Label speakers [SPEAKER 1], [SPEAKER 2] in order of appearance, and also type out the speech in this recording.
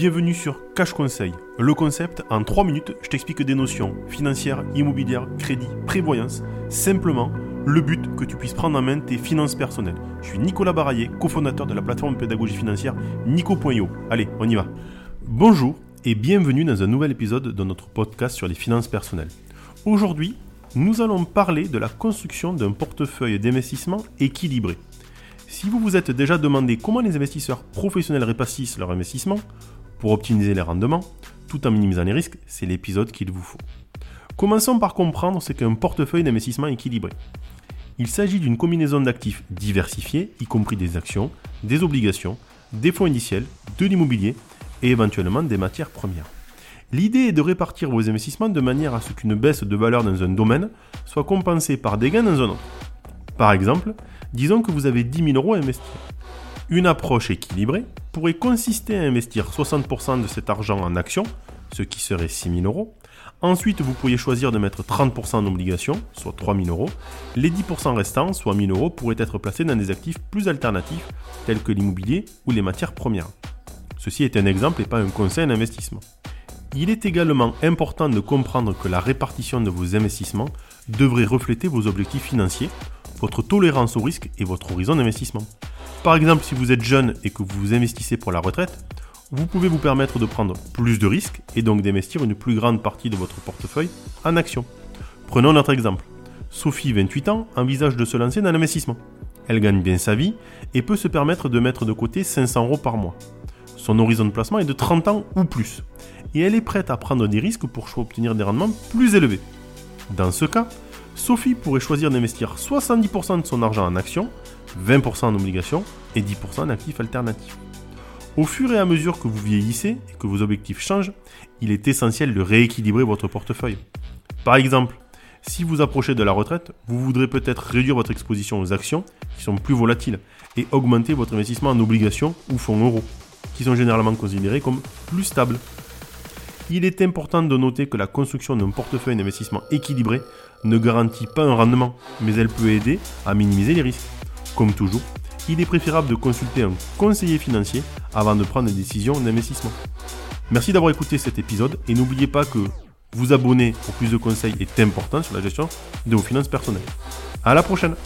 [SPEAKER 1] Bienvenue sur Cash Conseil. Le concept, en 3 minutes, je t'explique des notions financières, immobilières, crédit, prévoyance. Simplement, le but que tu puisses prendre en main tes finances personnelles. Je suis Nicolas Baraillé, cofondateur de la plateforme pédagogie financière Nico.io. Allez, on y va. Bonjour et bienvenue dans un nouvel épisode de notre podcast sur les finances personnelles. Aujourd'hui, nous allons parler de la construction d'un portefeuille d'investissement équilibré. Si vous vous êtes déjà demandé comment les investisseurs professionnels répartissent leur investissement pour optimiser les rendements, tout en minimisant les risques, c'est l'épisode qu'il vous faut. Commençons par comprendre ce qu'est un portefeuille d'investissement équilibré. Il s'agit d'une combinaison d'actifs diversifiés, y compris des actions, des obligations, des fonds indiciels, de l'immobilier et éventuellement des matières premières. L'idée est de répartir vos investissements de manière à ce qu'une baisse de valeur dans un domaine soit compensée par des gains dans un autre. Par exemple, Disons que vous avez 10 000 euros à investir. Une approche équilibrée pourrait consister à investir 60% de cet argent en actions, ce qui serait 6 000 euros. Ensuite, vous pourriez choisir de mettre 30% en obligations, soit 3 000 euros. Les 10% restants, soit 1 000 euros, pourraient être placés dans des actifs plus alternatifs, tels que l'immobilier ou les matières premières. Ceci est un exemple et pas un conseil d'investissement. Il est également important de comprendre que la répartition de vos investissements devrait refléter vos objectifs financiers, votre tolérance au risque et votre horizon d'investissement. Par exemple, si vous êtes jeune et que vous investissez pour la retraite, vous pouvez vous permettre de prendre plus de risques et donc d'investir une plus grande partie de votre portefeuille en actions. Prenons notre exemple. Sophie, 28 ans, envisage de se lancer dans l'investissement. Elle gagne bien sa vie et peut se permettre de mettre de côté 500 euros par mois. Son horizon de placement est de 30 ans ou plus. Et elle est prête à prendre des risques pour obtenir des rendements plus élevés. Dans ce cas, Sophie pourrait choisir d'investir 70% de son argent en actions, 20% en obligations et 10% en actifs alternatifs. Au fur et à mesure que vous vieillissez et que vos objectifs changent, il est essentiel de rééquilibrer votre portefeuille. Par exemple, si vous approchez de la retraite, vous voudrez peut-être réduire votre exposition aux actions qui sont plus volatiles et augmenter votre investissement en obligations ou fonds euros, qui sont généralement considérés comme plus stables. Il est important de noter que la construction d'un portefeuille d'investissement équilibré ne garantit pas un rendement, mais elle peut aider à minimiser les risques. Comme toujours, il est préférable de consulter un conseiller financier avant de prendre des décisions d'investissement. Merci d'avoir écouté cet épisode et n'oubliez pas que vous abonner pour plus de conseils est important sur la gestion de vos finances personnelles. À la prochaine